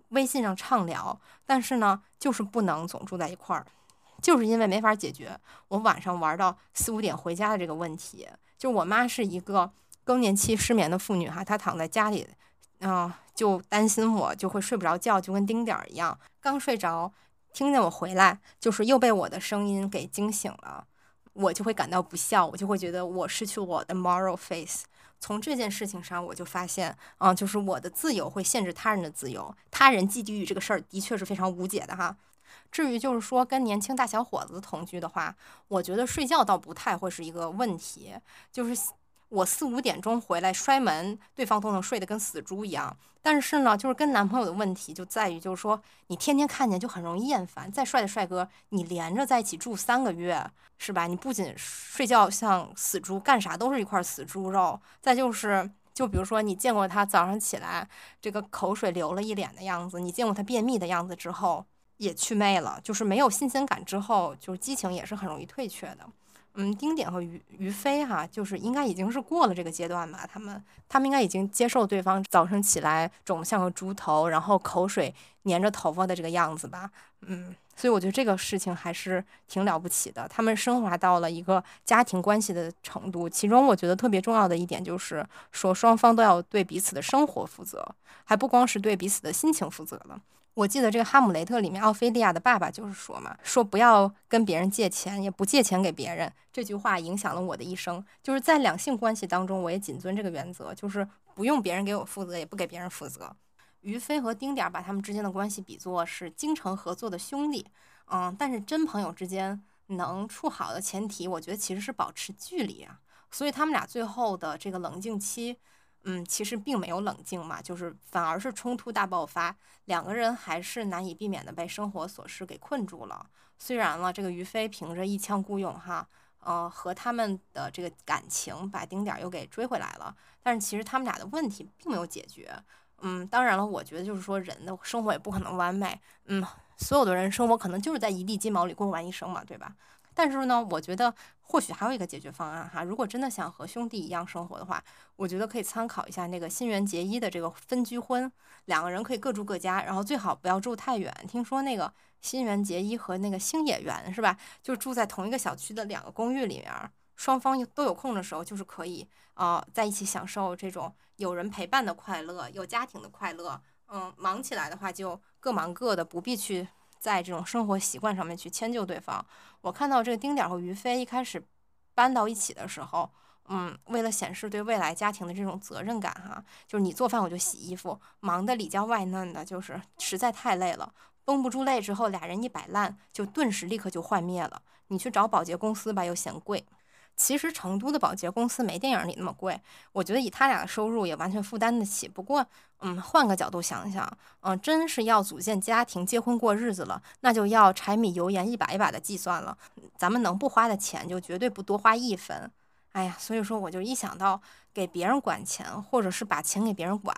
微信上畅聊，但是呢，就是不能总住在一块儿，就是因为没法解决我晚上玩到四五点回家的这个问题。就我妈是一个。更年期失眠的妇女哈，她躺在家里，啊，就担心我就会睡不着觉，就跟丁点儿一样，刚睡着，听见我回来，就是又被我的声音给惊醒了，我就会感到不孝，我就会觉得我失去我的 moral face。从这件事情上，我就发现，啊，就是我的自由会限制他人的自由，他人即地狱这个事儿的确是非常无解的哈。至于就是说跟年轻大小伙子同居的话，我觉得睡觉倒不太会是一个问题，就是。我四五点钟回来摔门，对方都能睡得跟死猪一样。但是呢，就是跟男朋友的问题就在于，就是说你天天看见就很容易厌烦。再帅的帅哥，你连着在一起住三个月，是吧？你不仅睡觉像死猪，干啥都是一块死猪肉。再就是，就比如说你见过他早上起来这个口水流了一脸的样子，你见过他便秘的样子之后，也去魅了。就是没有新鲜感之后，就是激情也是很容易退却的。嗯，丁点和于于飞哈，就是应该已经是过了这个阶段吧。他们他们应该已经接受对方早上起来肿像个猪头，然后口水粘着头发的这个样子吧。嗯，所以我觉得这个事情还是挺了不起的。他们升华到了一个家庭关系的程度。其中我觉得特别重要的一点就是说，双方都要对彼此的生活负责，还不光是对彼此的心情负责了。我记得这个《哈姆雷特》里面，奥菲利亚的爸爸就是说嘛，说不要跟别人借钱，也不借钱给别人。这句话影响了我的一生。就是在两性关系当中，我也谨遵这个原则，就是不用别人给我负责，也不给别人负责。于飞和丁点儿把他们之间的关系比作是精诚合作的兄弟，嗯，但是真朋友之间能处好的前提，我觉得其实是保持距离啊。所以他们俩最后的这个冷静期，嗯，其实并没有冷静嘛，就是反而是冲突大爆发，两个人还是难以避免的被生活琐事给困住了。虽然了，这个于飞凭着一腔孤勇哈，呃，和他们的这个感情把丁点儿又给追回来了，但是其实他们俩的问题并没有解决。嗯，当然了，我觉得就是说人的生活也不可能完美，嗯，所有的人生活可能就是在一地鸡毛里过完一生嘛，对吧？但是呢，我觉得或许还有一个解决方案哈。如果真的想和兄弟一样生活的话，我觉得可以参考一下那个新垣结衣的这个分居婚，两个人可以各住各家，然后最好不要住太远。听说那个新垣结衣和那个星野源是吧，就住在同一个小区的两个公寓里面，双方都有空的时候，就是可以啊在一起享受这种有人陪伴的快乐，有家庭的快乐。嗯，忙起来的话就各忙各的，不必去。在这种生活习惯上面去迁就对方，我看到这个丁点和于飞一开始搬到一起的时候，嗯，为了显示对未来家庭的这种责任感，哈，就是你做饭我就洗衣服，忙得里焦外嫩的，就是实在太累了，绷不住累之后，俩人一摆烂，就顿时立刻就幻灭了。你去找保洁公司吧，又嫌贵。其实成都的保洁公司没电影里那么贵，我觉得以他俩的收入也完全负担得起。不过，嗯，换个角度想想，嗯，真是要组建家庭、结婚过日子了，那就要柴米油盐一把一把的计算了。咱们能不花的钱，就绝对不多花一分。哎呀，所以说我就一想到给别人管钱，或者是把钱给别人管，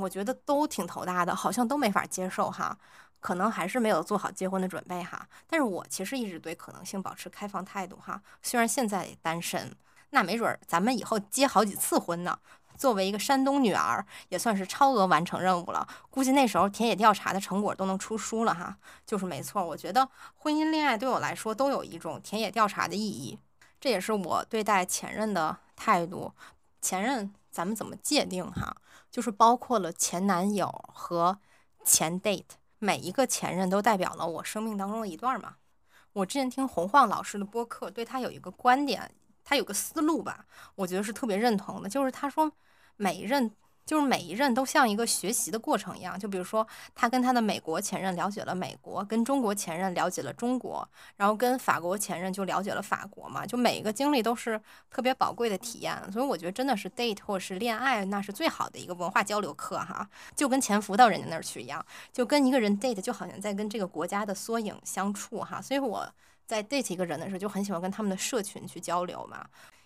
我觉得都挺头大的，好像都没法接受哈。可能还是没有做好结婚的准备哈，但是我其实一直对可能性保持开放态度哈。虽然现在单身，那没准儿咱们以后结好几次婚呢。作为一个山东女儿，也算是超额完成任务了。估计那时候田野调查的成果都能出书了哈。就是没错，我觉得婚姻恋爱对我来说都有一种田野调查的意义，这也是我对待前任的态度。前任咱们怎么界定哈？就是包括了前男友和前 date。每一个前任都代表了我生命当中的一段嘛。我之前听洪晃老师的播客，对他有一个观点，他有个思路吧，我觉得是特别认同的，就是他说每一任。就是每一任都像一个学习的过程一样，就比如说他跟他的美国前任了解了美国，跟中国前任了解了中国，然后跟法国前任就了解了法国嘛。就每一个经历都是特别宝贵的体验，所以我觉得真的是 date 或是恋爱，那是最好的一个文化交流课哈。就跟潜伏到人家那儿去一样，就跟一个人 date 就好像在跟这个国家的缩影相处哈。所以我在 date 一个人的时候，就很喜欢跟他们的社群去交流嘛。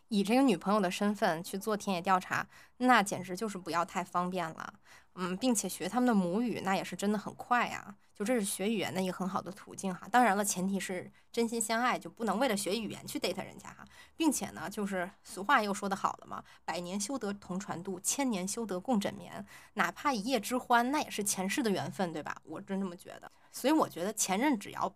以这个女朋友的身份去做田野调查，那简直就是不要太方便了。嗯，并且学他们的母语，那也是真的很快呀。就这是学语言的一个很好的途径哈。当然了，前提是真心相爱，就不能为了学语言去 date 人家哈。并且呢，就是俗话又说得好了嘛，百年修得同船渡，千年修得共枕眠。哪怕一夜之欢，那也是前世的缘分，对吧？我真这么觉得。所以我觉得前任只要。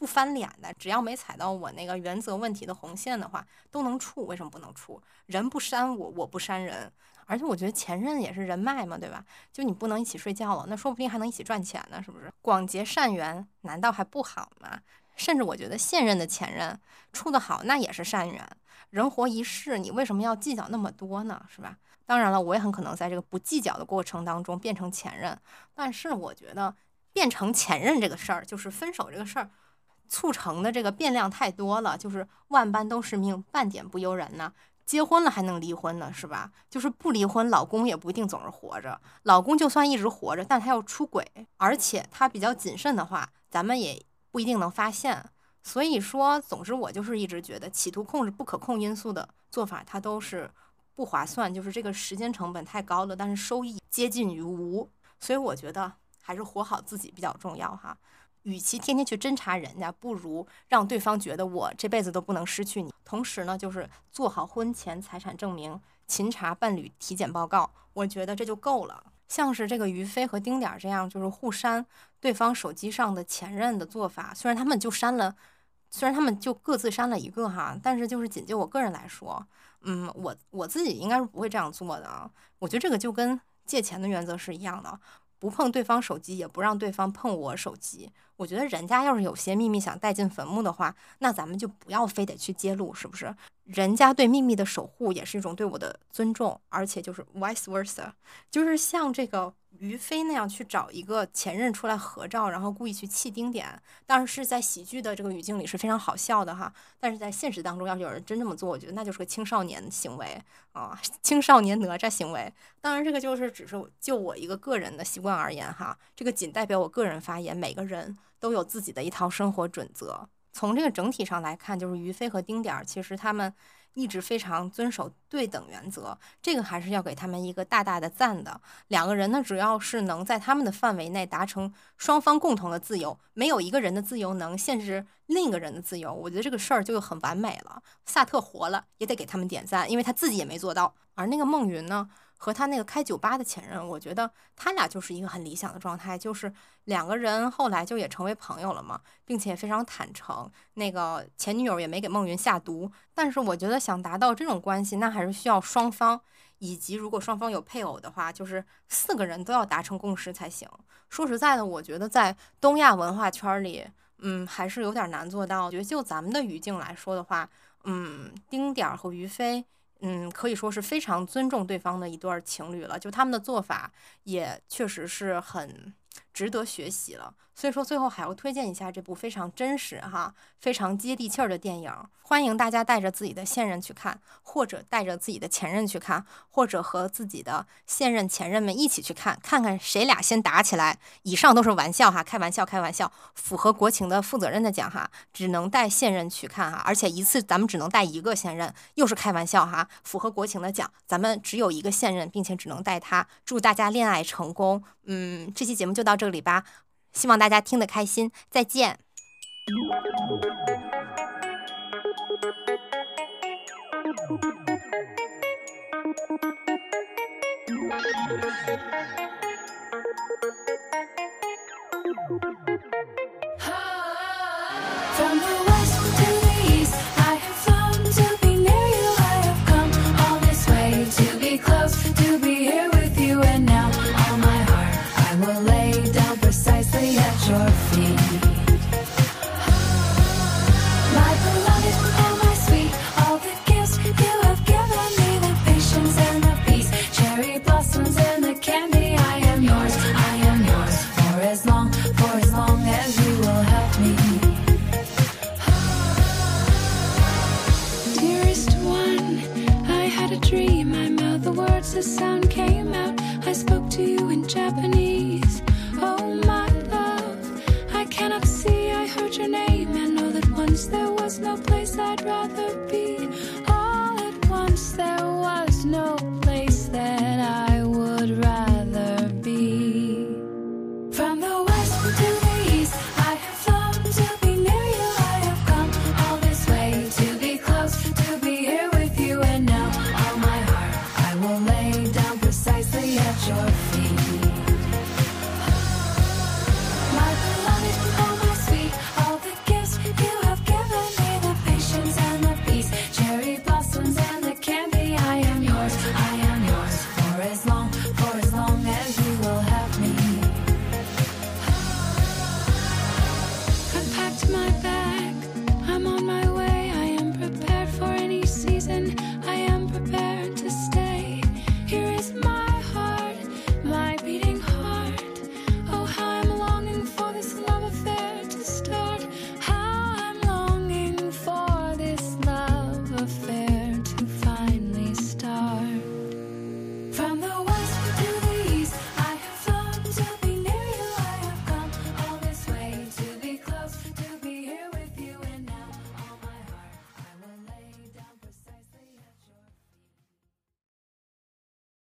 不翻脸的，只要没踩到我那个原则问题的红线的话，都能处。为什么不能处？人不删我，我不删人。而且我觉得前任也是人脉嘛，对吧？就你不能一起睡觉了，那说不定还能一起赚钱呢，是不是？广结善缘，难道还不好吗？甚至我觉得现任的前任处得好，那也是善缘。人活一世，你为什么要计较那么多呢？是吧？当然了，我也很可能在这个不计较的过程当中变成前任。但是我觉得变成前任这个事儿，就是分手这个事儿。促成的这个变量太多了，就是万般都是命，半点不由人呢。结婚了还能离婚呢，是吧？就是不离婚，老公也不一定总是活着。老公就算一直活着，但他要出轨，而且他比较谨慎的话，咱们也不一定能发现。所以说，总之我就是一直觉得，企图控制不可控因素的做法，它都是不划算，就是这个时间成本太高了，但是收益接近于无。所以我觉得还是活好自己比较重要哈。与其天天去侦查人家，不如让对方觉得我这辈子都不能失去你。同时呢，就是做好婚前财产证明，勤查伴侣体检报告，我觉得这就够了。像是这个于飞和丁点儿这样，就是互删对方手机上的前任的做法，虽然他们就删了，虽然他们就各自删了一个哈，但是就是仅就我个人来说，嗯，我我自己应该是不会这样做的啊。我觉得这个就跟借钱的原则是一样的。不碰对方手机，也不让对方碰我手机。我觉得人家要是有些秘密想带进坟墓的话，那咱们就不要非得去揭露，是不是？人家对秘密的守护也是一种对我的尊重，而且就是 vice versa，就是像这个于飞那样去找一个前任出来合照，然后故意去气丁点，当然是在喜剧的这个语境里是非常好笑的哈。但是在现实当中，要是有人真这么做，我觉得那就是个青少年行为啊，青少年哪吒行为。当然，这个就是只是就我一个个人的习惯而言哈，这个仅代表我个人发言，每个人都有自己的一套生活准则。从这个整体上来看，就是于飞和丁点儿，其实他们。一直非常遵守对等原则，这个还是要给他们一个大大的赞的。两个人呢，只要是能在他们的范围内达成双方共同的自由，没有一个人的自由能限制另一个人的自由，我觉得这个事儿就很完美了。萨特活了也得给他们点赞，因为他自己也没做到。而那个孟云呢？和他那个开酒吧的前任，我觉得他俩就是一个很理想的状态，就是两个人后来就也成为朋友了嘛，并且非常坦诚。那个前女友也没给孟云下毒，但是我觉得想达到这种关系，那还是需要双方，以及如果双方有配偶的话，就是四个人都要达成共识才行。说实在的，我觉得在东亚文化圈里，嗯，还是有点难做到。我觉得就咱们的语境来说的话，嗯，丁点儿和于飞。嗯，可以说是非常尊重对方的一对情侣了。就他们的做法，也确实是很。值得学习了，所以说最后还要推荐一下这部非常真实哈、非常接地气儿的电影，欢迎大家带着自己的现任去看，或者带着自己的前任去看，或者和自己的现任前任们一起去看，看看谁俩先打起来。以上都是玩笑哈，开玩笑，开玩笑，符合国情的、负责任的讲哈，只能带现任去看哈，而且一次咱们只能带一个现任，又是开玩笑哈，符合国情的讲，咱们只有一个现任，并且只能带他。祝大家恋爱成功。嗯，这期节目就到这里吧，希望大家听得开心，再见。the sound came out, I spoke to you in Japanese. Oh, my love, I cannot see, I heard your name, and know that once there was no place I'd rather.